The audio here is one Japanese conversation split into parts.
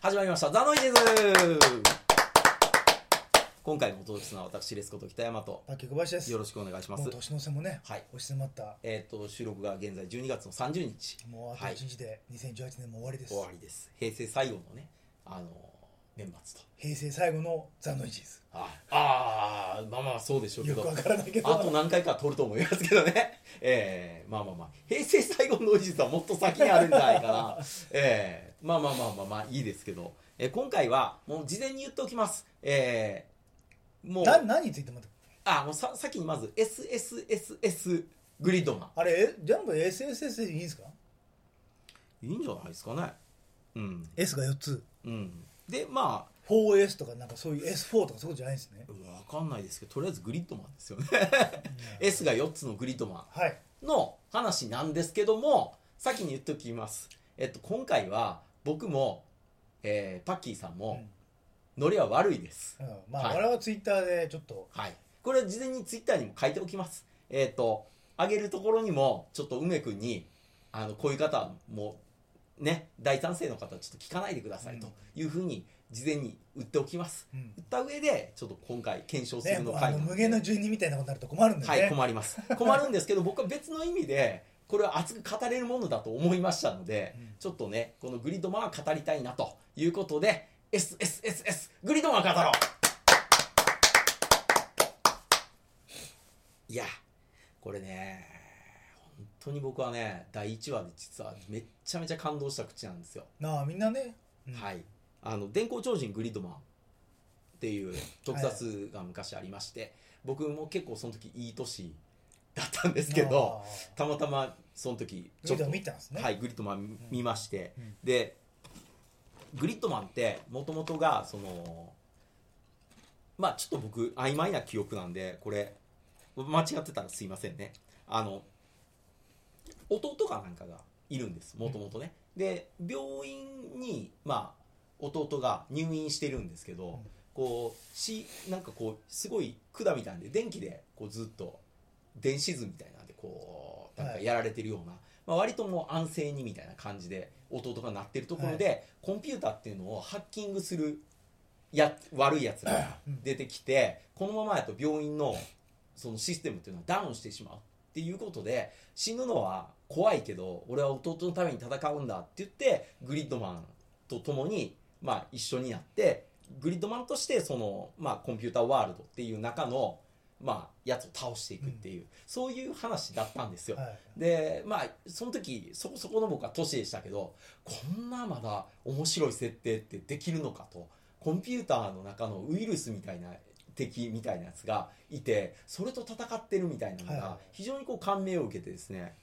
始まりました。ザノイです今回もお届けするのは私レスこと北山と。パッキー小林です。よろしくお願いします。もう年の瀬もね、はい。押し迫った。えっ、と収録が現在12月の30日。もうあとはい。1日で2018年も終わりです、終わりです。平成最後のねあの年末と。平成最後のザ・ノイジーズ。ああーまあまあそうでしょうけど。よくわからないけど。あと何回か撮ると思いますけどね。えー、まあまあまあ、平成最後のおじさんはもっと先にあるんじゃないかな。えー、まあまあまあまあまあいいですけど、えー今回はもう事前に言っておきます。えー、もう、な何についてまたあ、もうさ先にまず SSSS グリッドマあれ？え全部 SSS でいいんですか？ン。いいんじゃないですかね。うん。S が4つうん。で、まあ、4S とかなんかそういう S4 とかそういうことじゃないんですねわかんないですけど、とりあえずグリッドマンですよね。S が4つのグリッドマン。はいの話なんですけども先に言っておきます、えっと、今回は僕も、えーパッキーさんもノリは悪いです、うん。まあ、はい。我々はツイッターでちょっと。はい。これは事前にツイッターにも書いておきます。えっと上げるところにもちょっと梅君にあのこういう方もね大賛成の方はちょっと聞かないでくださいというふうに事前に言っておきます、うん。言った上でちょっと今回検証すねるのあ回なんで。の無限の住人みたいなことになると困るんでね、はい、困ります。困るんですけど、僕は別の意味で、これは熱く語れるものだと思いましたので、うん。ちょっとね、このグリッドマンは語りたいなということで、SSSS、グリッドマ語ろう。いや、これね、本当に僕はね、第1話で実はめっちゃめちゃ感動した口なんですよ。なあみんなね、うん。はい、あの電光超人グリッドマンっていう特撮が昔ありまして、僕も結構その時いい年だったんですけどあたまたまその時グリッドマン見たんですね。はい、グリッドマン見まして、うん。でグリッドマンってもともとがそのまあちょっと僕曖昧な記憶なんでこれ間違ってたらすいませんね。あの弟かなんかがいるんですもともとね、で病院にまあ弟が入院してるんですけど、ん。こうしなんかこうすごい管みたいなんで電気でこうずっと電子図みたいなんでこうなんかやられてるような、まあ、割ともう安静にみたいな感じで弟がなってるところで、コンピューターっていうのをハッキングするや悪いやつらが出てきて、このままやと病院のそのシステムっていうのはダウンしてしまうっていうことで死ぬのは怖いけど俺は弟のために戦うんだって言ってグリッドマンと共にまあ一緒になってグリッドマンとしてそのまあコンピューターワールドっていう中のまあやつを倒していくっていう、そういう話だったんですよ。はい。でまあその時そこそこの僕は年でしたけどこんなまだ面白い設定ってできるのかと。コンピューターの中のウイルスみたいな敵みたいなやつがいてそれと戦ってるみたいなのがはい。はい非常にこう感銘を受けてですね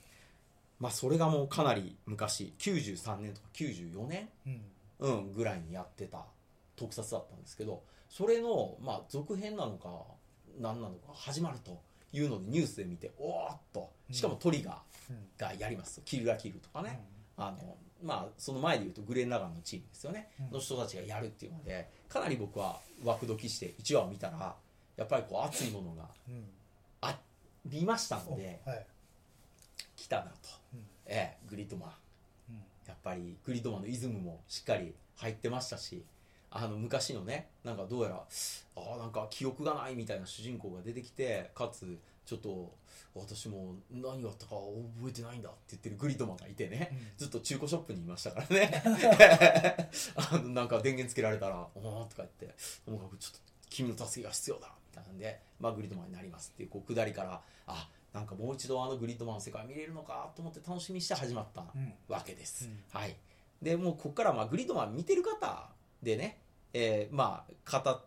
まあそれがもうかなり昔93年とか94年、うん。うん、ぐらいにやってた特撮だったんですけどそれのまあ続編なのか何なのか始まるというのでニュースで見ておーっと。しかもトリガうん。ーがやりますキルラキルとかね、あのまあその前で言うとグレン・ラガンのチームですよね、うん。の人たちがやるっていうのでかなり僕はワクドキして1話を見たらやっぱりこう熱いものがうん。ありましたおのではい。来たなと、うん。ええグリッドマン。うん。やっぱりグリッドマンのイズムもしっかり入ってましたしあの昔のねなんかどうやらあーなんか記憶がないみたいな主人公が出てきてかつちょっと私も何があったか覚えてないんだって言ってるグリッドマンがいてね、うん。ずっと中古ショップにいましたからね。あのなんか電源つけられたら「おー」とか言って「ともかくちょっと君の助けが必要だ」みたいなんで、まあ、グリッドマンになりますっていうこう下りからあなんかもう一度あのグリッドマンの世界見れるのかと思って楽しみにして始まったうんわけです、うん。はい。でもうここからまあグリッドマン見てる方でね、えーまあ語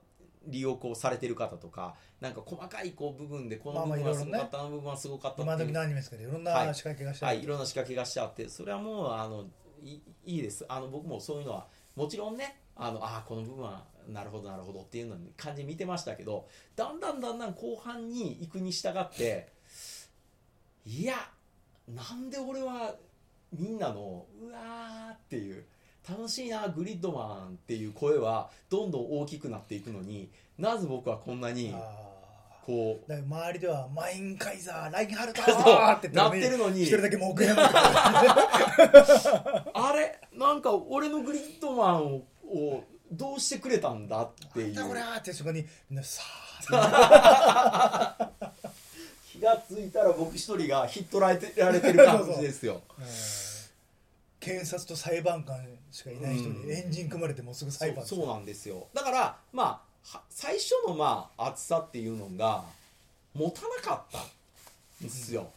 りをこうされてる方とかなんか細かいこう部分でこの部分はすごかった、あの部分はすごかった今時のアニメですけどいろんなはい。仕掛けがしてあるはい、いろんな仕掛けがしてあってそれはもうあのいいいです。あの僕もそういうのはもちろんねあのあーこの部分はなるほどなるほどっていうのに感じ見てましたけどだんだんだんだん後半に行くに従っていやなんで俺はみんなのうわーっていう楽しいなグリッドマンっていう声はどんどん大きくなっていくのになぜ僕はこんなにあこうーだから周りではマインカイザー ラインハルトそうーってなってるのに。一人だけあれ？なんか俺のグリッドマンををどうしてくれたんだっていう。なんだこってそこにみんなさ 気がついたら僕一人がひっ捕らえてられてる感じですよ。あ、うん検察と裁判官しかいない人うん。にエンジン組まれてもうすぐ裁判そうそうなんですよ。だからまあは最初のまあ熱さっていうのが持たなかったんですよ、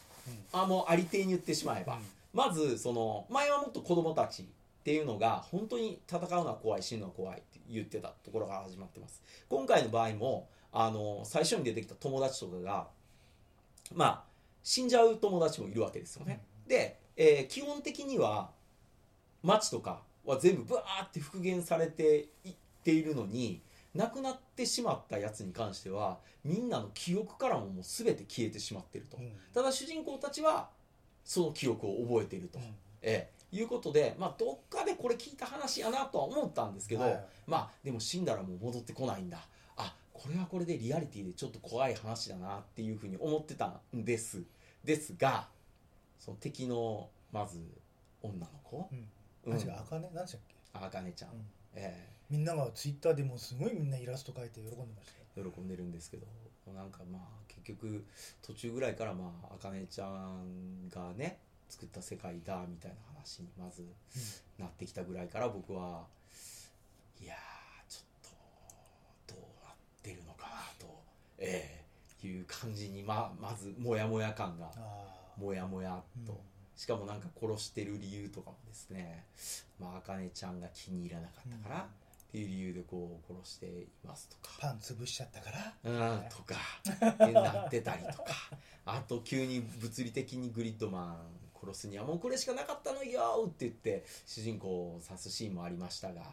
あもうありていに言ってしまえば、うん。まずその前はもっと子供たちっていうのが本当に戦うのは怖い死ぬのは怖いって言ってたところから始まってます。今回の場合もあの最初に出てきた友達とかがまあ死んじゃう友達もいるわけですよね、で、えー基本的には町とかは全部ブワーって復元されていっているのに亡くなってしまったやつに関してはみんなの記憶からももう全て消えてしまっていると、うん。ただ主人公たちはその記憶を覚えていると、うん。ええ。いうことで、まあ、どっかでこれ聞いた話やなとは思ったんですけど、はい。まあでも死んだらもう戻ってこないんだ。あこれはこれでリアリティでちょっと怖い話だなっていうふうに思ってたんです。ですがその敵のまず女の子。うんうん。あ違うあかね何でしたっけ、あかねちゃん、うん。えみんながツイッターでもすごいみんなイラスト描いて喜んでました喜んでるんですけどなんかまあ結局途中ぐらいからまああかねちゃんがね作った世界だみたいな話にまずなってきたぐらいから僕はいやーちょっとどうなってるのかなと、ええいう感じにままずモヤモヤ感がモヤモヤと、うんしかもなんか殺してる理由とかもですね。まああかねちゃんが気に入らなかったから、っていう理由でこう殺していますとか。パン潰しちゃったから。うんとか。ってなってたりとか。あと急に物理的にグリッドマン殺すにはもうこれしかなかったのよって言って主人公を刺すシーンもありましたが、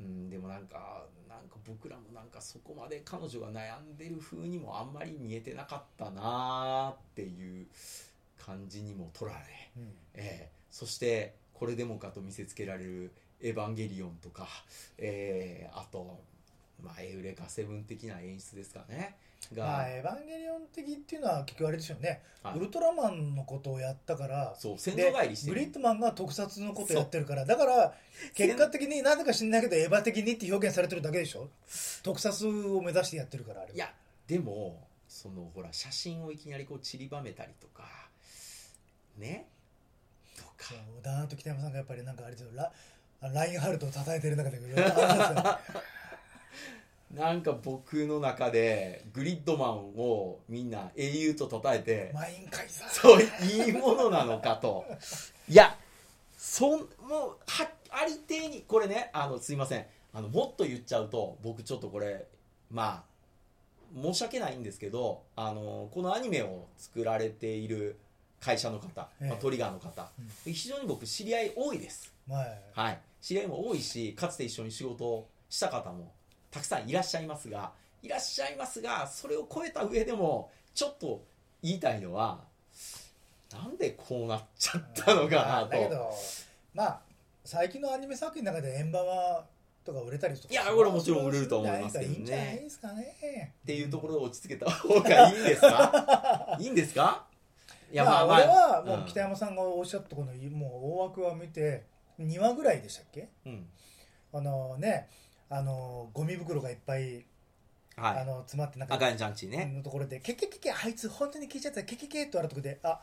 うん、でもなんかなんか僕らもなんかそこまで彼女が悩んでる風にもあんまり見えてなかったなーっていう感じにも取られ、うん。ええそしてこれでもかと見せつけられる「エヴァンゲリオン」とか、ええあと、まあ、エウレカセブン的な演出ですかねが、まあエヴァンゲリオン的っていうのは結局あれですよね、はい。ウルトラマンのことをやったから。そう先で祖返りしてる。グリッドマンが特撮のことやってるから。だから結果的になぜか知んないけどエヴァ的にって表現されてるだけでしょ。特撮を目指してやってるからあれは。いやでもそのほら写真をいきなりこう散りばめたりとかね。とかそうダーンと北山さんがやっぱりなんかあれですよ。ララインハルトを叩いてる中で なんか僕の中でグリッドマンをみんな英雄と称えてマインそういいものなのかと。いやそんもうはありていにこれねあのすいません。あのもっと言っちゃうと僕ちょっとこれまあ申し訳ないんですけどあのこのアニメを作られている会社の方、ええ。まあ、トリガーの方、非常に僕知り合い多いです。まあはい、知り合いも多いしかつて一緒に仕事をした方もたくさんいらっしゃいますがいらっしゃいますがそれを超えた上でもちょっと言いたいのはなんでこうなっちゃったのかまなと、まあ最近のアニメ作品の中でエンバワとか売れたりとかいやこれもちろん売れると思いますけどね。いいんじゃないですかね。っていうところで落ち着けた方がいいんですか？いいんですか？いいやまあ俺はもんう北山さんがおっしゃったこのもう大枠は見て2話ぐらいでしたっけ？うん。あのねあのゴミ袋がいっぱい、はい。あの詰まってなんか赤いジャンチね、のところで「ケケケケあいつ本当に聞いちゃった。ケケケ」って言われたとこであ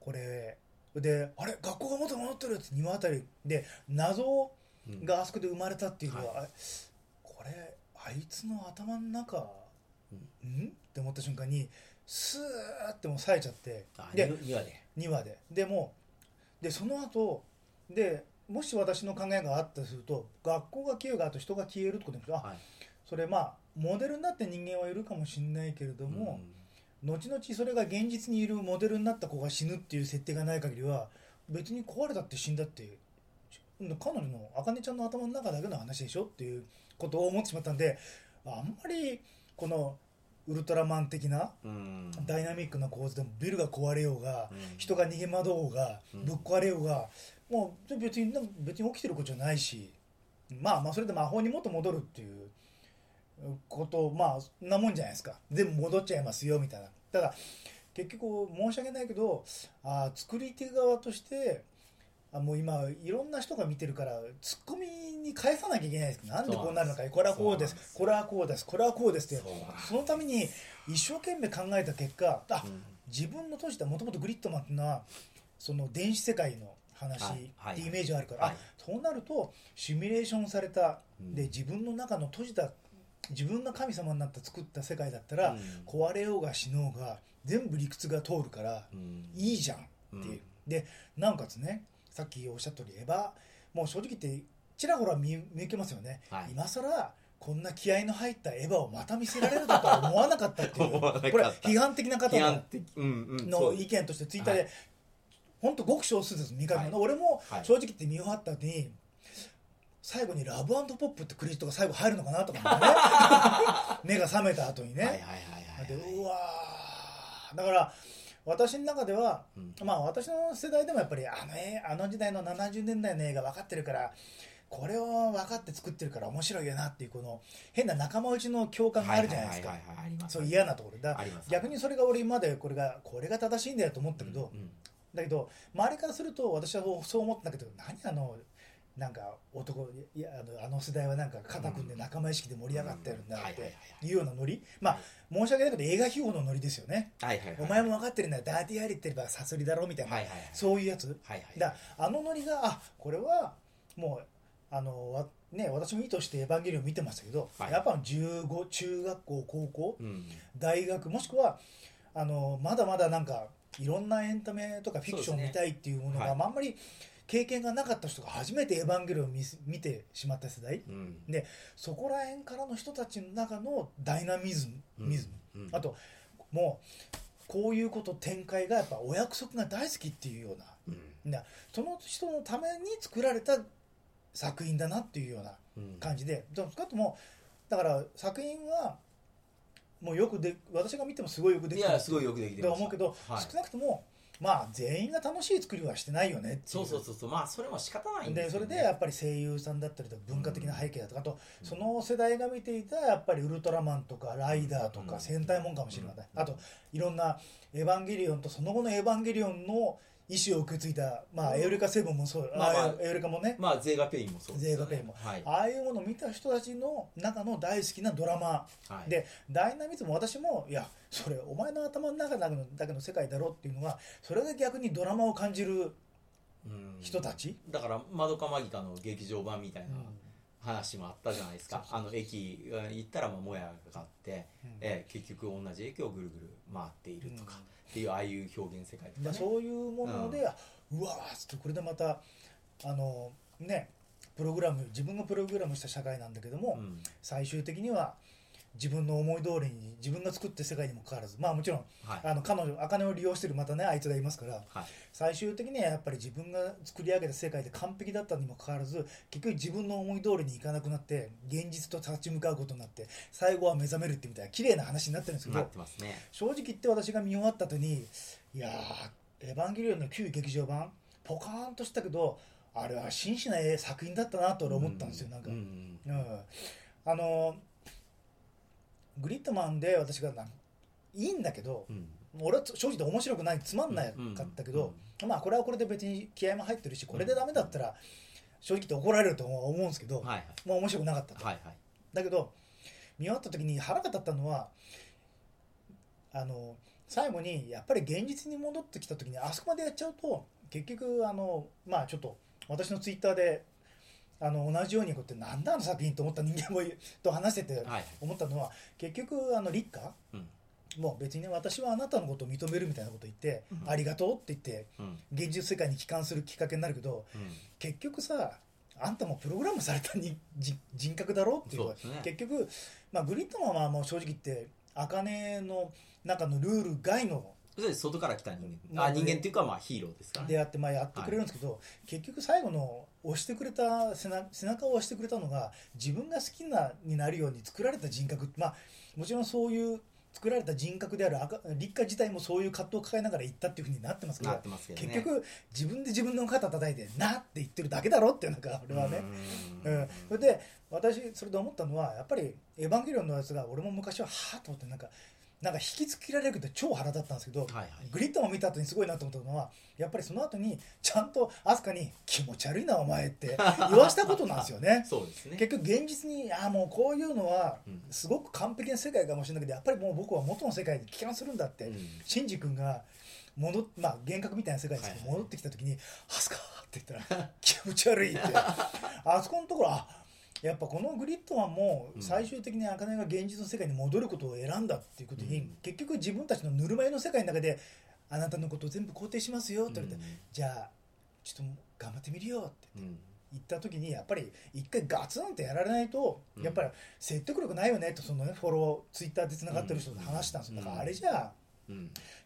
これであれ学校が元に戻ってるって2話あたりで謎うん。があそこで生まれたっていうのは、あこれあいつの頭の中、ん？って思った瞬間にスーってもう冴えちゃって。あでに2話で。2話で。でもでその後でもし私の考えがあったとすると学校が消えるがあと人が消えるってことですあ、はい。それまあモデルになって人間はいるかもしれないけれども、後々それが現実にいるモデルになった子が死ぬっていう設定がない限りは別に壊れたって死んだって彼女の茜ちゃんの頭の中だけの話でしょっていうことを思ってしまったんであんまりこのウルトラマン的なうん。ダイナミックな構図でもビルが壊れようがうん。人が逃げ惑おうがうん。ぶっ壊れようがもう別に別に起きてることじゃないしまあまあそれで魔法にもっと戻るっていうことまあそんなもんじゃないですか。全部戻っちゃいますよみたいな。ただ結局申し訳ないけどあー作り手側としてあもう今いろんな人が見てるからツッコミに返さなきゃいけないです。なんでこうなるのかこれはこうです。これはこうです。これはこうですって。そのために一生懸命考えた結果あ、うん。自分の閉じたもともとグリッドマンっていうのはその電子世界の話ってイメージがあるから、はい。あそうなるとシミュレーションされた、うん。で自分の中の閉じた自分が神様になった作った世界だったら、うん。壊れようが死のうが全部理屈が通るから、うん。いいじゃんっていう、でなおかつねさっきおっしゃった通りエヴァもう正直言ってちらほら見見受けますよね、はい。今更こんな気合の入ったエヴァをまた見せられるとは思わなかったっていう。これ批判的な方のの意見としてツイッターで、はい。本当ごく少数です見かけはい。俺もはい。正直言って見終わった後に最後に「ラブポップ」ってクレジットが最後入るのかなとかね。目が覚めた後にね、はいはいはいはい。でうわー。だから私の中では、うん。まあ私の世代でもやっぱりあの絵あの時代の70年代の映画分かってるからこれを分かって作ってるから面白いよなっていうこの変な仲間内の共感があるじゃないですか。そう嫌なところ。だ逆にそれが俺今までこれがこれが正しいんだよと思ったけど、だけど周りからすると私はそう思ったけど何あのなんか男いやあのあの世代はなんか肩組んで仲間意識で盛り上がってるんだっていうようなノリ。まあ申し訳ないけど映画秘宝のノリですよね。はいはいはい。お前も分かってるんだよダーティーハリーって言えばサソリだろみたいな、はいはいはい。そういうやつ。はいはいだあのノリがあこれはもうあのわね私も意図して「エヴァンゲリオン」見てましたけど、はい。やっぱ15中学校高校うん。大学もしくはあのまだまだなんかいろんなエンタメとかフィクションを見たいっていうものが、はい。まああんまり経験がなかった人が初めて「エヴァンゲリオン」を見す見てしまった世代。うん。でそこら辺からの人たちの中のダイナミズム、ミズム。うん。あともうこういうこと展開がやっぱお約束が大好きっていうような。うん。なその人のために作られた作品だなっていうようなうん。感じで、でも少なくともだから作品はもうよくで私が見てもすごいよくできてるいやすごいよくできてましたと思うけど、はい。少なくともまあ全員が楽しい作りはしてないよねそうそうそうそう。まあそれも仕方ないんでですそれでやっぱり声優さんだったりとか文化的な背景だとか、あとその世代が見ていたやっぱりウルトラマンとかライダーとかうん戦隊もんかもしれない、うん。あといろんなエヴァンゲリオンとその後のエヴァンゲリオンの意思を受け継いだ、まあ、うん。エウレカセブンもそう、まあまあエウレカもね、まあゼーガペインもそうですよね。ゼーガペインも。はい。ああいうものを見た人たちの中の大好きなドラマ。はい。でダイナミズムも私もいやそれお前の頭の中だけのだけの世界だろっていうのはそれが逆にドラマを感じるうん。人たち、だから「まどかマギカ」の劇場版みたいな話もあったじゃないですか、あの駅が行ったらまあもやがあって、うん。えー結局同じ駅をぐるぐる回っているとか、っていうああいう表現世界とか、ね、だそういうもので、うわーっつってこれでまたあのねプログラム自分がプログラムした社会なんだけども、うん。最終的には自分の思い通りに自分が作った世界にもかかわらず。まあもちろんはい。あの彼女茜を利用してるまたねあいつがいますから。はい。最終的にはやっぱり自分が作り上げた世界で完璧だったにもかかわらず結局自分の思い通りにいかなくなって現実と立ち向かうことになって最後は目覚めるってみたいな綺麗な話になってるんですけなどね。正直言って私が見終わった後にいやー「エヴァンゲリオン」の旧劇場版ポカーンとしたけどあれは真摯な作品だったなと俺思ったんですよ、なんか、ううんんあのグリッドマンで私がないいんだけどうん。俺は正直面白くないつまんなかったけど、まあこれはこれで別に気合も入ってるしこれでダメだったら正直怒られると思うんですけど、はいはい。まあ面白くなかったと、はいはい。だけど見終わった時に腹が立ったのはあの最後にやっぱり現実に戻ってきた時にあそこまでやっちゃうと結局あのまあちょっと私のツイッターであの同じようにこうやってなんだあの作品と思った人間もいと話しててはい。思ったのは結局あの立花うん。もう別にね私はあなたのことを認めるみたいなこと言って、うん。ありがとうって言ってうん。現実世界に帰還するきっかけになるけどうん。結局さあんたもプログラムされたに人人格だろっていうね。結局、まあ、グリッドマンはもう正直言って茜の中のルール外の外から来た人間、まああ人間っていうかまあヒーローですからね。でやってまあやってくれるんですけど、結局最後の押してくれた背中背中を押してくれたのが自分が好きなになるように作られた人格。まあもちろんそういう作られた人格である赤立花自体もそういう葛藤を抱えながら行ったっていうふうになってますけどね。結局自分で自分の肩叩いて「な」って言ってるだけだろっていうのが俺はね、ううん。ん、それで私それで思ったのはやっぱり「エヴァンゲリオン」のやつが俺も昔ははあと思ってなんかなんか引きつけられるけど超腹立ったんですけど、はいはい。グリッドマン見た後にすごいなと思ったのはやっぱりその後にちゃんと飛鳥に「気持ち悪いなお前」って 言わしたことなんですよね。そうですね。結局現実にああもうこういうのはうん。すごく完璧な世界かもしれないけどやっぱりもう僕は元の世界に帰還するんだって、うん。シンジ君が戻っまあ幻覚みたいな世界ですけど、はいはい。戻ってきた時に「ハスカー」って言ったら「気持ち悪い」って。あそこのところあやっぱこのグリッドマンもうん。最終的に茜が現実の世界に戻ることを選んだっていうことに、うん。結局自分たちのぬるま湯の世界の中で「あなたのことを全部肯定しますよ」って言われて、じゃあちょっと頑張ってみるよ」ってうん。言った時にやっぱり一回ガツンってやられないとうん。やっぱり説得力ないよねとそのねフォローツイッターでつながってる人と話したんですよ。だからあれじゃ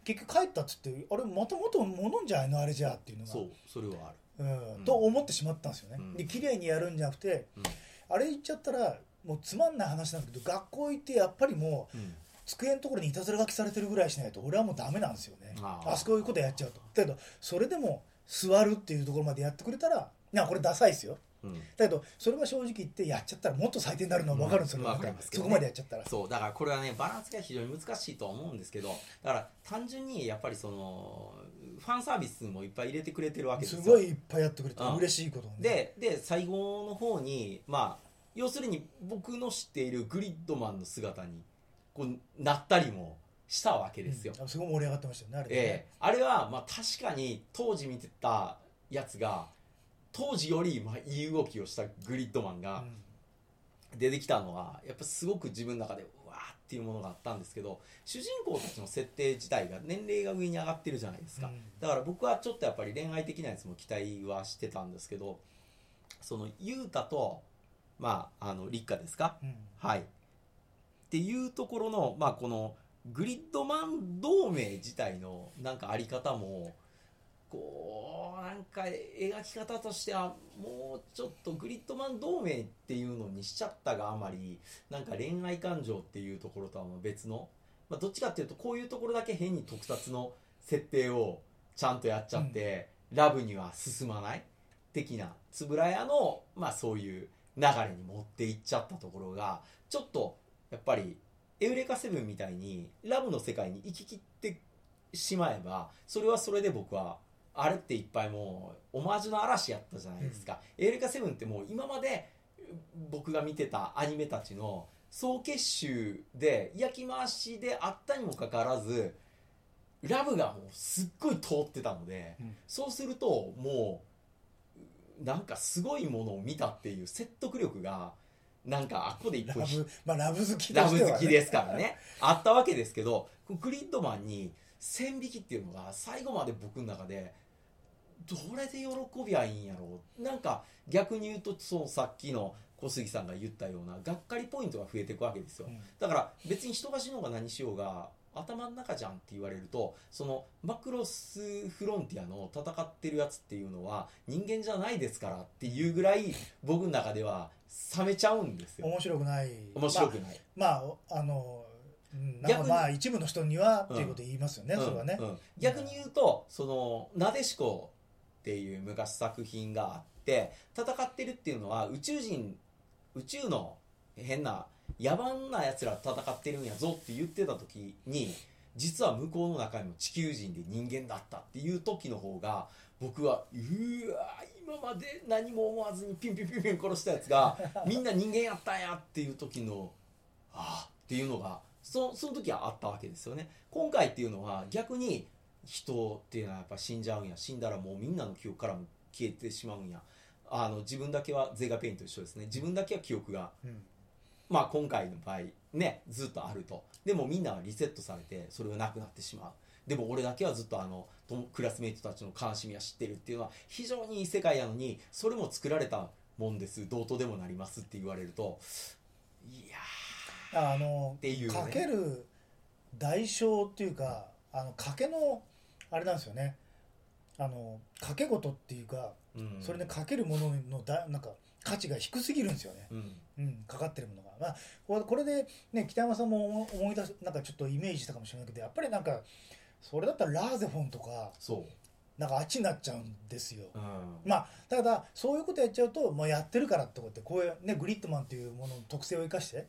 結局帰ったっつってあれまた元のものんじゃないのあれじゃあっていうのがそうそれはあるうんうんと思ってしまったんですよね、うんで綺麗にやるんじゃなくてうんあれ言っちゃったらもうつまんない話なんだけど学校行ってやっぱりもううん。机のところにいたずら書きされてるぐらいしないと俺はもうダメなんですよね。あそこいうことやっちゃうと。だけどそれでも座るっていうところまでやってくれたらいやこれダサいですよ。うん。だけどそれは正直言ってやっちゃったらもっと最低になるのは分かるんですよ、うん。ますけどね。そこまでやっちゃったら。そうだからこれはねバランスが非常に難しいとは思うんですけどだから単純にやっぱりそのファンサービスもいっぱい入れてくれてるわけですよ。すごいいっぱいやってくれてうん。嬉しいことをね。でで最後の方にまあ要するに僕の知っているグリッドマンの姿にこうなったりもしたわけですよ、うん。すごい盛り上がってましたよねあれね、ええ。あれはまあ確かに当時見てたやつが当時よりまあいい動きをしたグリッドマンが出てきたのはやっぱすごく自分の中でっていうものがあったんですけど主人公たちの設定自体が年齢が上に上がってるじゃないですか、うん。だから僕はちょっとやっぱり恋愛的なやつも期待はしてたんですけどその雄太とまああの立花ですか？うん。はい。っていうところのまあこのグリッドマン同盟自体のなんかあり方もこうなんか描き方としてはもうちょっとグリッドマン同盟っていうのにしちゃったがあまりなんか恋愛感情っていうところとは別の、まあ、どっちかっていうとこういうところだけ変に特撮の設定をちゃんとやっちゃって、ラブには進まない的な円谷の、まあ、そういう流れに持っていっちゃったところがちょっとやっぱりエウレカセブンみたいにラブの世界に行ききってしまえばそれはそれで僕はあれっていっぱいもうオマージュの嵐やったじゃないですか、エウレカセブンってもう今まで僕が見てたアニメたちの総結集で焼き回しであったにもかかわらずラブがもうすっごい通ってたので、うん。そうするともうなんかすごいものを見たっていう説得力がなんかあっこで一ラ個ひブまあラブ好きとラブ好きですからね。あったわけですけどグリッドマンに線引きっていうのが最後まで僕の中でどれで喜びゃいいんやろうなんか逆に言うとそうさっきの小杉さんが言ったようながっかりポイントが増えていくわけですよ、うん。だから別に人が死のうが何しようが頭の中じゃんって言われるとそのマクロスフロンティアの戦ってるやつっていうのは人間じゃないですからっていうぐらい僕の中では冷めちゃうんですよ。面白くない。面白くない、まあ、まあ、あの逆にまあ一部の人にはっていうこと言いますよね、うん。それはね、うん。逆に言うとそのなでしこっていう昔作品があって戦ってるっていうのは宇宙人宇宙の変な野蛮なやつらと戦ってるんやぞって言ってた時に実は向こうの中にも地球人で人間だったっていう時の方が僕はうわ今まで何も思わずにピンピンピンピン殺したやつがみんな人間やったんやっていう時のああっていうのがそその時はあったわけですよね。今回っていうのは逆に人っていうのはやっぱ死んじゃうんや。死んだらもうみんなの記憶からも消えてしまうんや。あの自分だけはゼガペインと一緒ですね。自分だけは記憶がうん。まあ今回の場合ねずっとあると。でもみんなはリセットされてそれがなくなってしまう。でも俺だけはずっとあのクラスメイトたちの悲しみは知ってるっていうのは非常にいい世界なのにそれも作られたもんです。どうとでもなりますって言われるといやあのっていうね。かける代償っていうかあの賭けのあれなんですよね。あの賭け事っていうかー、うん、それでかけるもののだなんか価値が低すぎるんですよね、うん。うん、かかってるものが、まあ、これこれで、ね、北山さんも思思い出すなんかちょっとイメージしたかもしれないけどやっぱりなんかそれだったらラーゼフォンとかそう。なんかあっちになっちゃうんですよ、うん。まあただそういうことやっちゃうと、まあ、やってるからってことでこういう、ね、グリッドマンっていうものの特性を生かして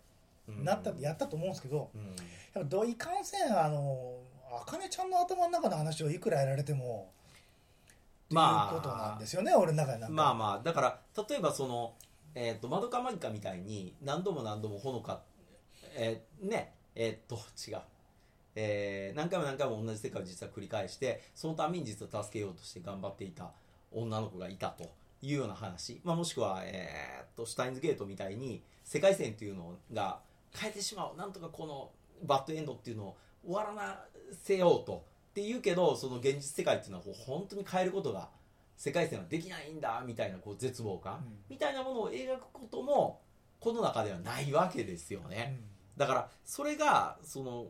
なったやったと思うんですけどうん。やっぱどいかんせんあのあかねちゃんの頭の中の話をいくらやられてもまあ。ことなんですよね、俺の中でなんか。まあまあ。だから例えばそのえっ、とマドカマギカみたいに何度も何度もほのかえーねえっ、と違う。えー何回も何回も同じ世界を実は繰り返してそのために実は助けようとして頑張っていた女の子がいたというような話、まあ、もしくは、えー、とシュタインズゲートみたいに世界線というのが変えてしまう。なんとかこのバッドエンドっていうのを終わらなせようと。っていうけどその現実世界っていうのはこう本当に変えることが世界線はできないんだみたいなこう絶望感、うん。みたいなものを描くこともこの中ではないわけですよね。だからそれがその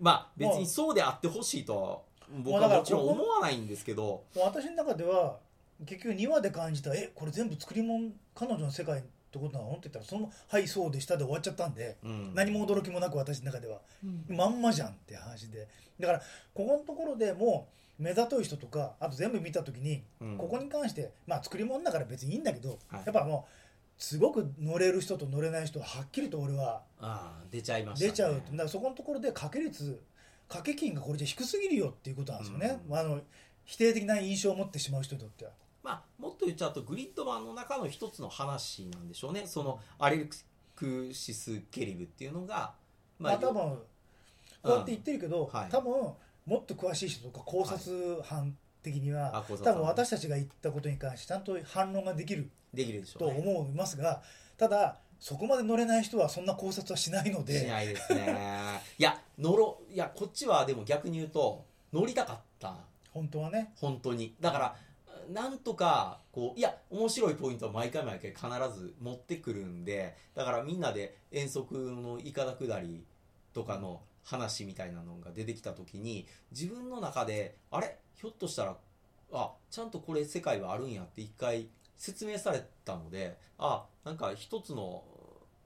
まあ別にそうであってほしいとは僕はもちろん思わないんですけど、うん私の中では結局2話で感じたえこれ全部作り物彼女の世界ってことなの？って言ったらその「はいそうでした」で終わっちゃったんで、うん。何も驚きもなく私の中では。まんまじゃんって話で。だからここのところでもう目ざとい人とかあと全部見た時にうん。ここに関してまあ作り物だから別にいいんだけど、はい。やっぱもうすごく乗れる人と乗れない人ははっきりと俺は出ちゃいました、ね、出ちゃう。だからそこのところで掛け率掛け金がこれじゃ低すぎるよっていうことなんですよね、あの否定的な印象を持ってしまう人にとっては。まあ、もっと言っちゃうとグリッドマンの中の一つの話なんでしょうね。そのアレクシス・ケリブっていうのが、まあ、多分こうやって言ってるけど、はい。多分もっと詳しい人とか考察班的には、あ考察班。多分私たちが言ったことに関してちゃんと反論ができるできるでしょとうね。思いますが、ただそこまで乗れない人はそんな考察はしないのしでないですね。いや乗ろいやこっちはでも逆に言うと乗りたかった。本当はね。本当に。だからなんとかこういや面白いポイントは毎回毎回必ず持ってくるんでだからみんなで遠足のいかだ下りとかの話みたいなのが出てきた時に自分の中であれ？ひょっとしたらあちゃんとこれ世界はあるんやって一回説明されたのであなんか一つの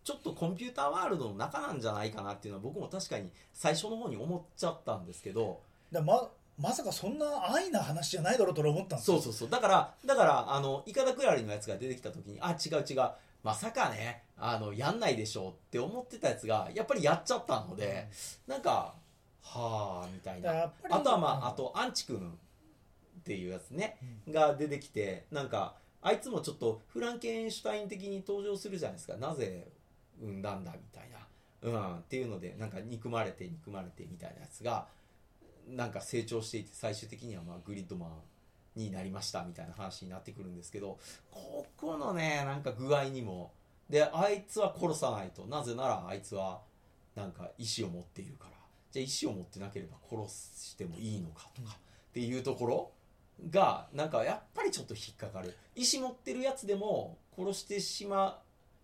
ちょっとコンピューターワールドの中なんじゃないかなっていうのは僕も確かに最初の方に思っちゃったんですけど。だままさかそんな安易な話じゃないだろうと俺思ったんですよ。そうそうそう。だからだからあのイカダクラリのやつが出てきた時にあ違う違う。まさかね。あのやんないでしょうって思ってたやつがやっぱりやっちゃったので、なんかはあみたいな。あとはまうん。ああとアンチ君っていうやつね、が出てきてなんかあいつもちょっとフランケンシュタイン的に登場するじゃないですか。なぜ産んだんだみたいな、うん、っていうのでなんか憎まれて憎まれてみたいなやつがなんか成長していて最終的にはまあグリッドマンになりましたみたいな話になってくるんですけどここのねなんか具合にもであいつは殺さないとなぜならあいつはなんか意志を持っているから。じゃあ意志を持ってなければ殺してもいいのかとかっていうところがなんかやっぱりちょっと引っかかる。意志持ってるやつでも殺してしま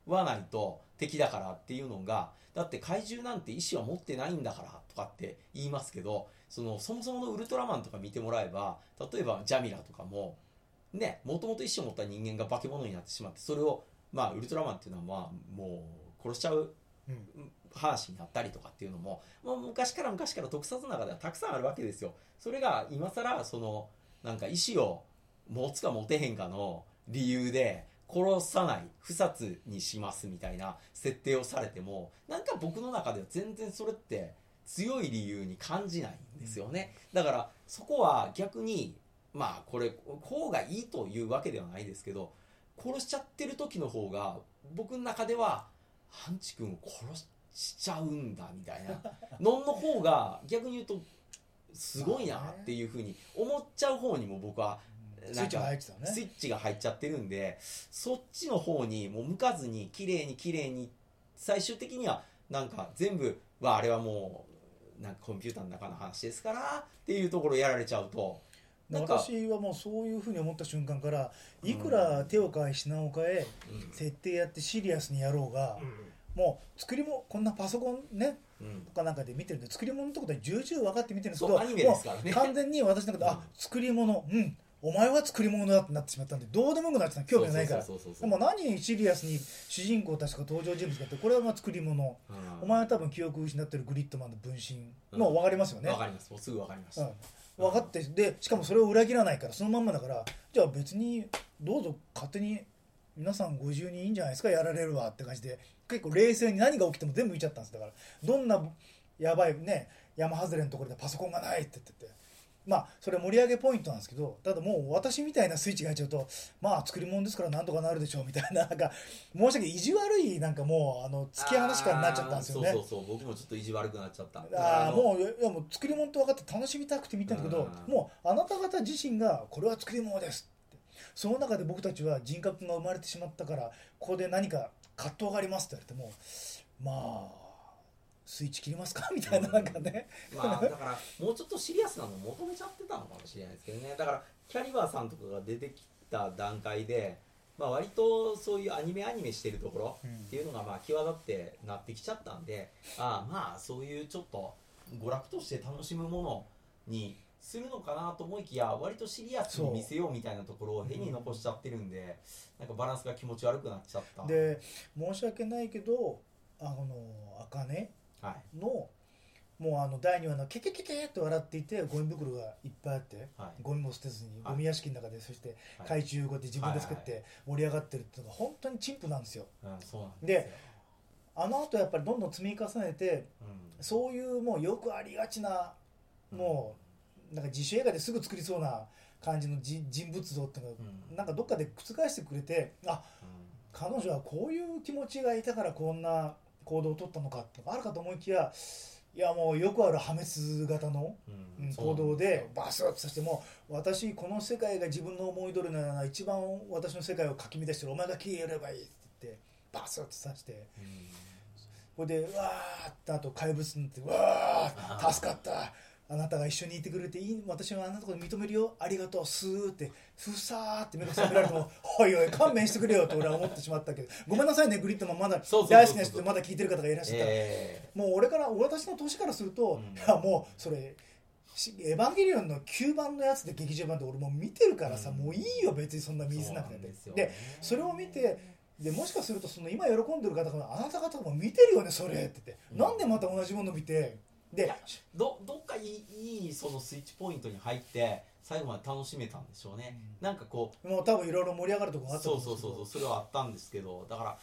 わないと敵だからっていうのがだって怪獣なんて意志は持ってないんだからとかって言いますけどそのそもそものウルトラマンとか見てもらえば例えばジャミラとかもねもともと意志を持った人間が化け物になってしまってそれをまあウルトラマンっていうのはまあもう殺しちゃううん。話になったりとかっていうのももう昔から昔から特撮の中ではたくさんあるわけですよ。それが今更そのなんか意思を持つか持てへんかの理由で殺さない不殺にしますみたいな設定をされてもなんか僕の中では全然それって強い理由に感じないんですよね。だからそこは逆にまあこれこうがいいというわけではないですけど殺しちゃってる時の方が僕の中ではハンチ君を殺しちゃうんだみたいな。の んの方が逆に言うとすごいなっていうふうに思っちゃう方にも僕はスイッチが入ってたのね。スイッチが入っちゃってるんでそっちの方にもう向かずに綺麗に綺麗に最終的にはなんか全部はあれはもうなんかコンピューターの中の話ですからっていうところやられちゃうと。私はもうそういうふうに思った瞬間からいくら手を変え品を変え設定やってシリアスにやろうが、もう作りもこんなパソコンねうん。うんとかなんかで見てるんで作り物ってことは重々分かって見てるんですけどね。もう完全に私の中で、うんあ作り物うんお前は作り物だってなってしまったんでどうでもよくなってた興味がないから。でも何シリアスに主人公たちが登場人物かってこれはまあ作り物。うん。お前は多分記憶失ってるグリッドマンの分身もう分かりますよね、わかります。もうすぐわかります、うん、分かってでしかもそれを裏切らないからそのまんまだからじゃあ別にどうぞ勝手に皆さん50人いいんじゃないですかやられるわって感じで結構冷静に何が起きても全部見ちゃったんですだからどんなやばいね山外れのところでパソコンがないって言っててまあそれ盛り上げポイントなんですけどただもう私みたいなスイッチが入っちゃうとまあ作り物ですからなんとかなるでしょうみたいななんか 申し訳意地悪いなんかもうあの突き放しからなっちゃったんですよね。そうそうそう僕もちょっと意地悪くなっちゃった。ああのもういやもう作り物って分かって楽しみたくて見たんだけどうん。もうあなた方自身がこれは作り物ですって。その中で僕たちは人格が生まれてしまったからここで何か葛藤がありますって言われてもまあスイッチ切りますか？みたいななんかね。まあだからもうちょっとシリアスなの求めちゃってたのかもしれないですけどね。だからキャリバーさんとかが出てきた段階で、まあ、割とそういうアニメアニメしてるところっていうのがまあ際立ってなってきちゃったんでああまあそういうちょっと娯楽として楽しむものにするのかなと思いきや割とシリアスに見せようみたいなところを変に残しちゃってるんで、なんかバランスが気持ち悪くなっちゃった。で申し訳ないけどあの茜はいのもうあの第2話のケケケケって笑っていてゴミ袋がいっぱいあってはい。ゴミも捨てずにはい。ゴミ屋敷の中でそしてはい。懐中こうやって自分で作って盛り上がってるっていうのが本当に陳腐なんですよ。であの後やっぱりどんどん積み重ねてうん。そういうもうよくありがちなもうなんか自主映画ですぐ作りそうな感じのじ人物像っていうのがうん。なんかどっかで覆してくれてあ彼女はこういう気持ちがいたからこんな行動を取ったのかってあるかと思いきやいやもうよくある破滅型の行動でバスッとさしてもう私この世界が自分の思い通りな一番私の世界をかき乱してるお前が消えればいいって言ってバスッとさしてうん。これでうわーってあと怪物になってうわー。助かったあなたが一緒にいてくれていい私はあなたのこと認めるよ。ありがとう。スーって。ふさーって目が覚められてもおいおい勘弁してくれよと俺は思ってしまったけど。ごめんなさいねグリッドマンまだ。大好きな人でまだ聞いてる方がいらっしゃったら。えもう俺から私の年からすると、うん。いやもうそれしエヴァンゲリオンの9番のやつで劇場版で俺もう見てるからさ、うん。もういいよ別にそんなー見せなくて。ですよでそれを見てでもしかするとその今喜んでる方があなた方も見てるよねそれって言って、うん。なんでまた同じもの見て？でどどっかいいいいそのスイッチポイントに入って最後まで楽しめたんでしょうね、なんかこうもう多分いろいろ盛り上がるとこあったとそうそうそうそうそれはあったんですけどだから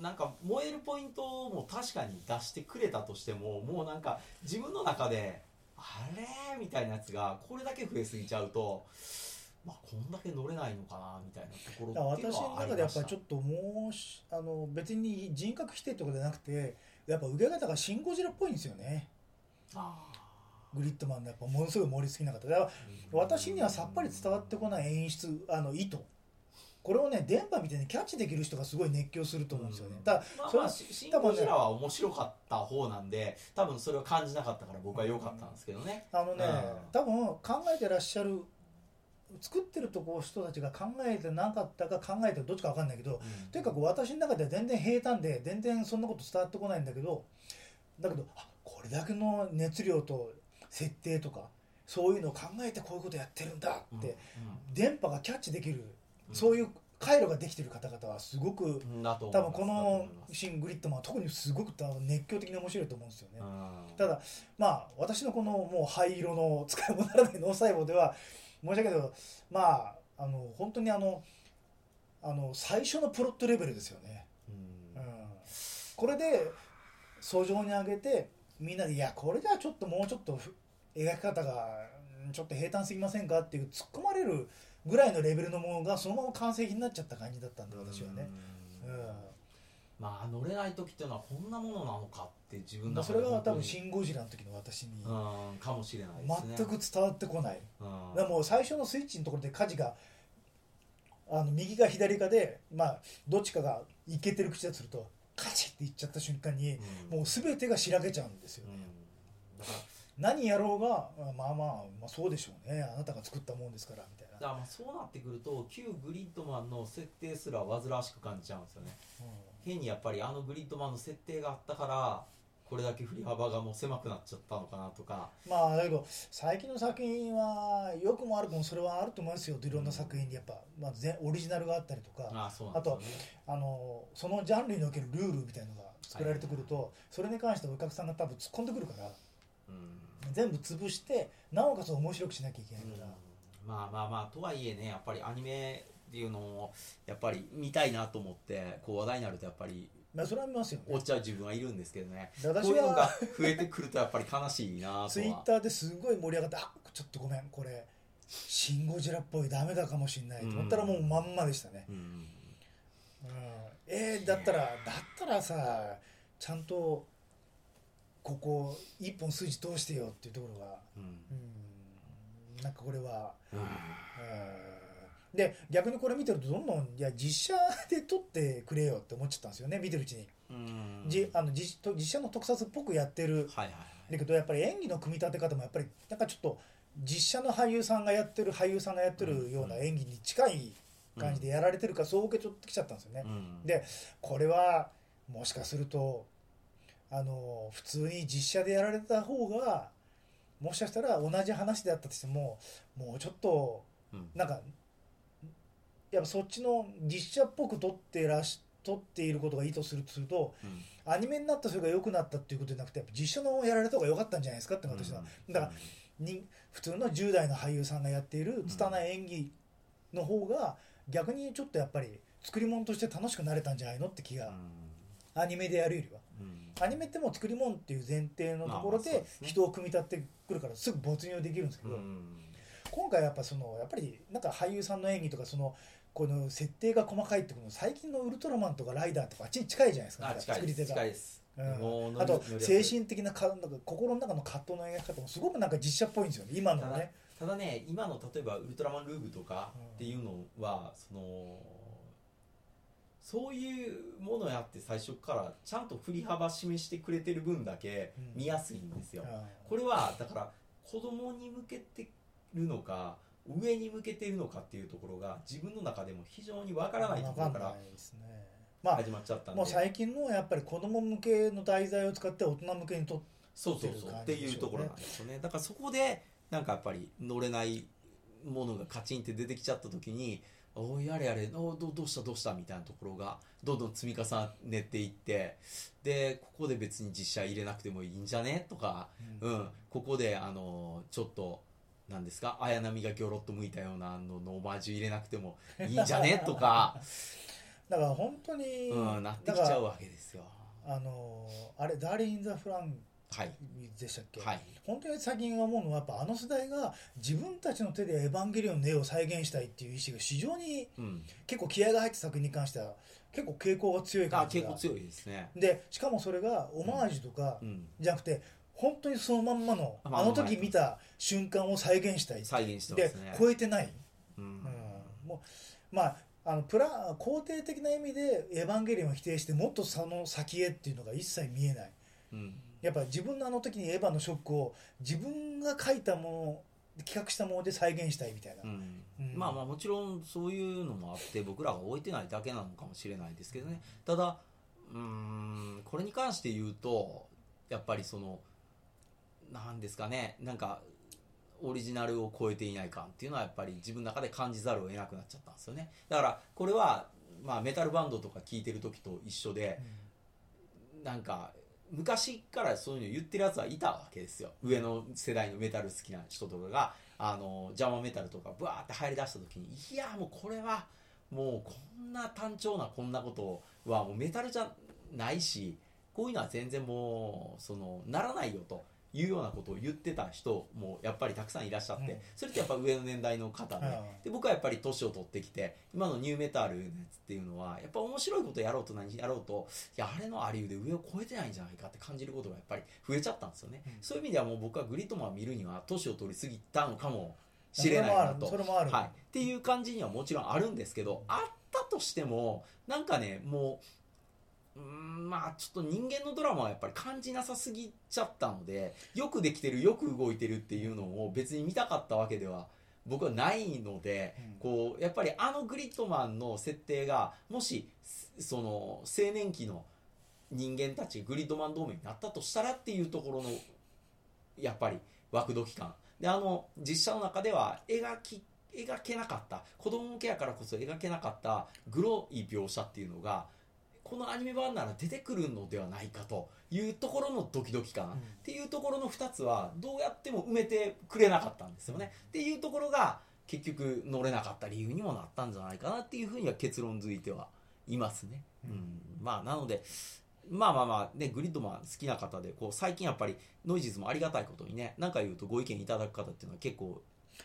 なんか燃えるポイントも確かに出してくれたとしてももうなんか自分の中であれみたいなやつがこれだけ増えすぎちゃうと、まあ、こんだけ乗れないのかなみたいなところっていうの私のはありました中でやっぱりちょっともうしあの別に人格否定とかじゃなくてやっぱ受け方がシン・ゴジラっぽいんですよね。あグリッドマンのやっぱものすごい盛りすぎなかった。だからー私にはさっぱり伝わってこない演出あの意図。これをね電波みたいにキャッチできる人がすごい熱狂すると思うんですよね、うん。ただそれまあまあ、シシン・ゴジラは面白かった方なんで多分それを感じなかったから僕は良かったんですけどね、あのね、うん。多分考えてらっしゃる作ってるとこ人たちが考えてなかったか考えてるどっちか分かんないけど、とにかく私の中では全然平坦で全然そんなこと伝わってこないんだけどだけどあこれだけの熱量と設定とかそういうのを考えてこういうことやってるんだうんって、電波がキャッチできる、そういう回路ができてる方々はすごくうんだと思い多分このシン・グリッドマンは特にすごく多分熱狂的に面白いと思うんですよね。うんただまあ私のこのもう灰色の使い物ならない脳細胞では申し訳ないけどまああの本当にあのあの最初のプロットレベルですよね、うんうん、これで訴状に上げてみんなで「いやこれじゃちょっともうちょっとふ描き方がうんちょっと平坦すぎませんか?」っていう突っ込まれるぐらいのレベルのものがそのまま完成品になっちゃった感じだったんで私はね、ううん。んまあ乗れない時っていうのはこんなものなのかって自分まあ、の中それが多分「で本当にシン・ゴジラ」の時の私にうん。かもしれないですね。全く伝わってこない。うん。もう最初のスイッチのところで舵があの右か左かで、まあ、どっちかがいけてる口だとするとカチッっていっちゃった瞬間にうん。もう全てがしらけちゃうんですよう、ん。だから何やろうがまあまあ、まあ、そうでしょうね。あなたが作ったもんですからみたいな、まあそうなってくると旧グリッドマンの設定すら煩わしく感じちゃうんですよね。変にやっぱりあのグリッドマンの設定があったからこれだけ振り幅がもう狭くなっちゃったのかなとか。まあだけど最近の作品は良くも悪くもそれはあると思いますよ。いろんな作品にやっぱ、まあ、ぜオリジナルがあったりとか。ああそうなんですよね。あのそのジャンルにおけるルールみたいのが作られてくると、それに関してお客さんが多分突っ込んでくるからうん。全部潰してなおかつ面白くしなきゃいけないから、まあまあまあとはいえねやっぱりアニメってっていうのをやっぱり見たいなと思ってこう話題になるとやっぱりまあそれは見ますよね。追っちゃう自分はいるんですけどね。で私は。こういうのが増えてくるとやっぱり悲しいなとは。ツイッターですごい盛り上がってあちょっとごめんこれシン・ゴジラっぽいダメだかもしれないと思ったらもうまんまでしたね、うん。うん。えーだったらだったらさちゃんとここ一本筋通してよっていうところがうん。うん。なんかこれはうん。うんで逆にこれ見てるとどんどんいや実写で撮ってくれよって思っちゃったんですよね見てるうちに、うん。じあの実と実写の特撮っぽくやってる。はいはいはい。だけどやっぱり演技の組み立て方もやっぱりなんかちょっと実写の俳優さんがやってる俳優さんがやってるような演技に近い感じでやられてるからそう受け取ってきちゃったんですよね。うん。でこれはもしかするとあの普通に実写でやられた方がもしかしたら同じ話であったとしてももうちょっとうん。なんかやっぱそっちの実写っぽく撮ってらし撮っていることがいいとするとするとうん。アニメになったそれが良くなったっていうことじゃなくてやっぱ実写のやられた方が良かったんじゃないですかって私は、だからに普通の10代の俳優さんがやっている拙い演技の方が逆にちょっとやっぱり作り物として楽しくなれたんじゃないのって気が、アニメでやるよりはうん。アニメってもう作り物っていう前提のところで人を組み立ってくるからすぐ没入できるんですけど、うん。今回やっぱそのやっぱりなんか俳優さんの演技とかそのこの設定が細かいってこと最近のウルトラマンとかライダーとかあっちに近いじゃないですか。あ近いです。作り手が。近いです。うん。あと精神的なかなんか心の中の葛藤の描き方もすごくなんか実写っぽいんですよね。今のね。ただね今の例えばウルトラマンルーブとかっていうのは、そのそういうものやって最初からちゃんと振り幅示してくれてる分だけうん。見やすいんですよ、うんこれはだから子供に向けてるのか上に向けてるのかっていうところが自分の中でも非常にわからないところから始まっちゃったんで。もう最近のやっぱり子供向けの題材を使って大人向けにとっそうそうそう。っていうところなんですよね。だからそこでなんかやっぱり乗れないものがカチンって出てきちゃった時においやれやれおどどうしたどうしたみたいなところがどんどん積み重ねていってでここで別に実写入れなくてもいいんじゃね？とか、ううん。ん、ここであのちょっとなんですか？綾波がギョロッと向いたようなののオマージュ入れなくてもいいんじゃね？とか、だから本当に、うん、なってきちゃうわけですよ。あのあれ「ダーリン・イン・ザ・フランはいでしたっけ、はい。本当に最近思うのはやっぱあの世代が自分たちの手で「エヴァンゲリオン」の絵を再現したいっていう意思が非常にうん。結構気合が入った作品に関しては結構傾向が強いあ感じが。結構強いですね。でしかもそれがオマージュとかうん。じゃなくて本当にそのまんまのまああの時見た瞬間を再現したい再現してまですね。超えてない、うん。うん、もうまああのプラ肯定的な意味で「エヴァンゲリオン」を否定してもっとその先へっていうのが一切見えない。うん。やっぱ自分のあの時にエヴァのショックを自分が書いたもの企画したもので再現したいみたいな、うん。うん。まあまあもちろんそういうのもあって僕らが置いてないだけなのかもしれないですけどね。ただうーんこれに関して言うとやっぱりそのなんですかね。なんかオリジナルを超えていない感っていうのはやっぱり自分の中で感じざるを得なくなっちゃったんですよね。だからこれは、まあ、メタルバンドとか聴いてる時と一緒でなんか昔からそういうの言ってるやつはいたわけですよ。上の世代のメタル好きな人とかが。あのジャマメタルとかブワーって入り出した時にいやもうこれはもうこんな単調なこんなことはもうメタルじゃないしこういうのは全然もうそのならないよと。いうようなことを言ってた人もやっぱりたくさんいらっしゃって、うん。それってやっぱ上の年代の方で,、うん。で僕はやっぱり年を取ってきて今のニューメタルのやつっていうのはやっぱ面白いことやろうと何やろうといやあれのありうで上を超えてないんじゃないかって感じることがやっぱり増えちゃったんですよね、うん。そういう意味ではもう僕はグリッドマンを見るには年を取りすぎたのかもしれないなとはい、っていう感じにはもちろんあるんですけどあったとしてもなんかねもううーんまあちょっと人間のドラマはやっぱり感じなさすぎちゃったのでよくできてるよく動いてるっていうのを別に見たかったわけでは僕はないので、うん。こうやっぱりあのグリッドマンの設定がもしその青年期の人間たちグリッドマン同盟になったとしたらっていうところのやっぱり枠時感であの実写の中では描き描けなかった子供向けやからこそ描けなかったグロい描写っていうのがこのアニメ版なら出てくるのではないかというところのドキドキ感、うんっていうところの2つはどうやっても埋めてくれなかったんですよね。っていうところが結局乗れなかった理由にもなったんじゃないかなっていうふうには結論づいてはいますね。うん、まあなのでまあまあまあね、グリッドマン好きな方で、こう最近やっぱりノイジーズもありがたいことにね、何か言うとご意見いただく方っていうのは結構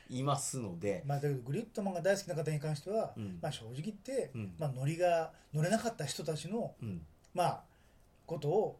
いますので、まあ、だけどグリッドマンが大好きな方に関しては、うん、まあ、正直言って、うん、まあ、ノリが乗れなかった人たちの、うん、まあ、ことを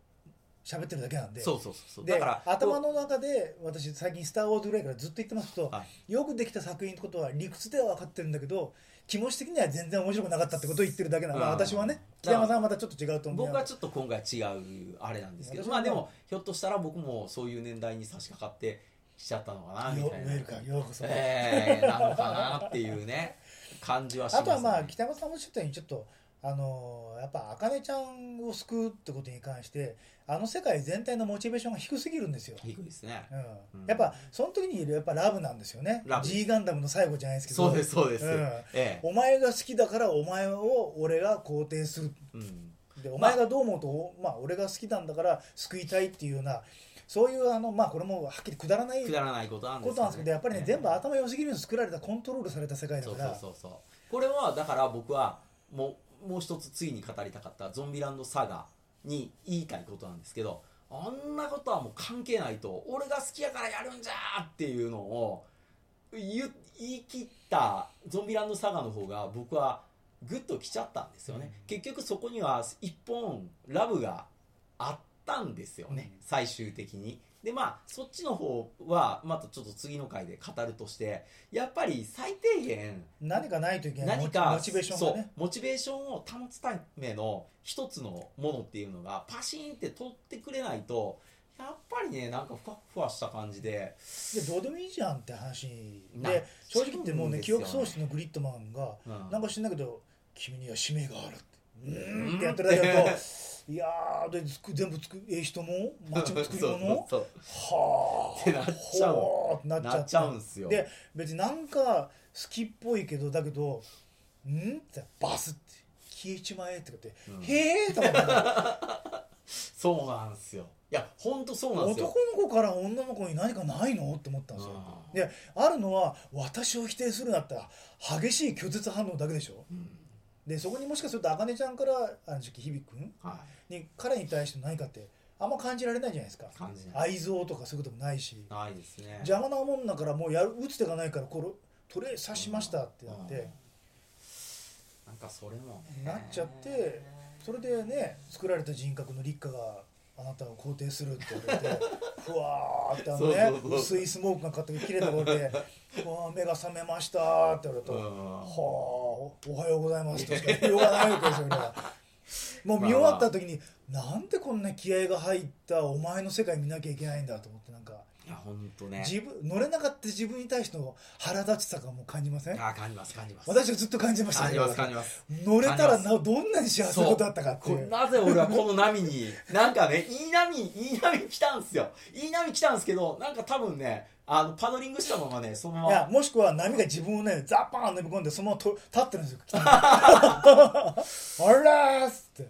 喋ってるだけなんで。そうそうそうだから頭の中で私最近「スター・ウォーズ」ぐらいからずっと言ってますと、はい、よくできた作品ってことは理屈では分かってるんだけど気持ち的には全然面白くなかったってことを言ってるだけなの、うん、私はね北山さんはまたちょっと違うと思う僕はちょっと今回違うあれなんですけどまあでもひょっとしたら僕もそういう年代に差し掛かってしちゃったのかなみたいな。ウェルカようこそ。えー、なのかなっていうね、感じはします、ね、あとはまあ、北山さんもおっしゃったように、ちょっと、あのやっぱ、あかねちゃんを救うってことに関して、あの世界全体のモチベーションが低すぎるんですよ。低いですね。うん。やっぱ、その時にいるやっぱラブなんですよね。G ガンダムの最後じゃないですけど。そうです、そうです。うん、ええ、お前が好きだからお前を俺が肯定する。うん、で、お前がどう思うと、まあ、俺が好きなんだから救いたいっていうような、そういうあのまあこれもはっきりくだらないくだらないことなんですけどやっぱりね、全部頭良すぎるように作られたコントロールされた世界だから。そうそうそう。これはだから僕はもうもう一つ次に語りたかったゾンビランドサガに言いたいことなんですけどあんなことはもう関係ないと俺が好きやからやるんじゃっていうのを言い切ったゾンビランドサガの方が僕はグッときちゃったんですよね、うん、結局そこには一本ラブがあってったんですよね、うん、最終的に。でまあそっちの方はまたちょっと次の回で語るとしてやっぱり最低限何かないといけない何かモチベーションが、ね、モチベーションを保つための一つのものっていうのがパシーンって取ってくれないとやっぱりねなんかふわふわした感じで。でどうでもいいじゃんって話。で正直言ってもうね、ね、記憶喪失のグリッドマンが、うん、なんか知んないけど君には使命があるって。うん。ってやってるだけだといやで全部つくええ人も街も作り物はあ。ってなっちゃう。なっちゃうんすよ。で別になんか好きっぽいけどだけど「ん?」ってバスって消えちまえって言って「うん、へえ!」と思って そうなんですよ。いや本当そうなんですよ。男の子から女の子に何かないの？って思ったんですよ。であるのは私を否定するなったら激しい拒絶反応だけでしょ、うん。でそこにもしかすると茜ちゃんからあの時期響君に、彼に対して何かってあんま感じられないじゃないですか。愛憎とかそういうこともないし。ないですね。邪魔なもんだからもうやる打つ手がないからこれトレー刺しましたってなって、なんかそれも、なっちゃってそれでね作られた人格の立花があなたを肯定するって言われて ふわーってあのね薄いスモークがかって切れたところで「わあ目が覚めました」って言われると「はあおはようございます」としか言いようがないわけですよ俺は。もう見終わった時に、なんでこんな気合が入ったお前の世界見なきゃいけないんだと思ってなんかや本当ね。自分乗れなかった自分に対しての腹立ちさがもう感じません？あ感じます感じます。私はずっと感じました感じます感じます。乗れたらなどんなに幸せなことだったかってなぜ俺はこの波になんかねいい波いい波来たんですよ。いい波来たんですけどなんか多分ねあのパドリングしたままねそのまま。いやもしくは波が自分をねザッパーン飲み込んでそのままと立ってるんですよ あらーっつって。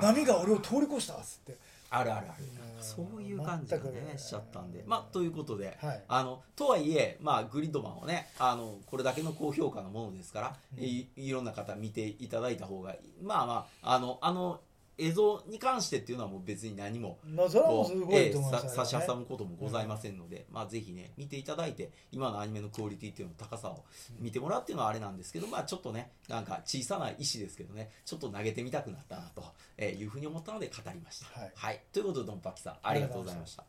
波が俺を通り越したっつって。あるあるあるそういう感じでねしちゃったんで。まあということで、はい、あのとはいえ、まあ、グリッドマンをねあのこれだけの高評価のものですから、うん、いいろんな方見ていただいた方がまあまああのあの映像に関してっていうのはもう別に何も、まあ、それはもうすごいと思います、ね、差し挟むこともございませんので、うん、まあぜひね見ていただいて今のアニメのクオリティっていうの高さを見てもらうっていうのはあれなんですけど、まあちょっとねなんか小さな石ですけどね。ちょっと投げてみたくなったなというふうに思ったので語りました。はい、はい、ということでドンパキさんありがとうございました。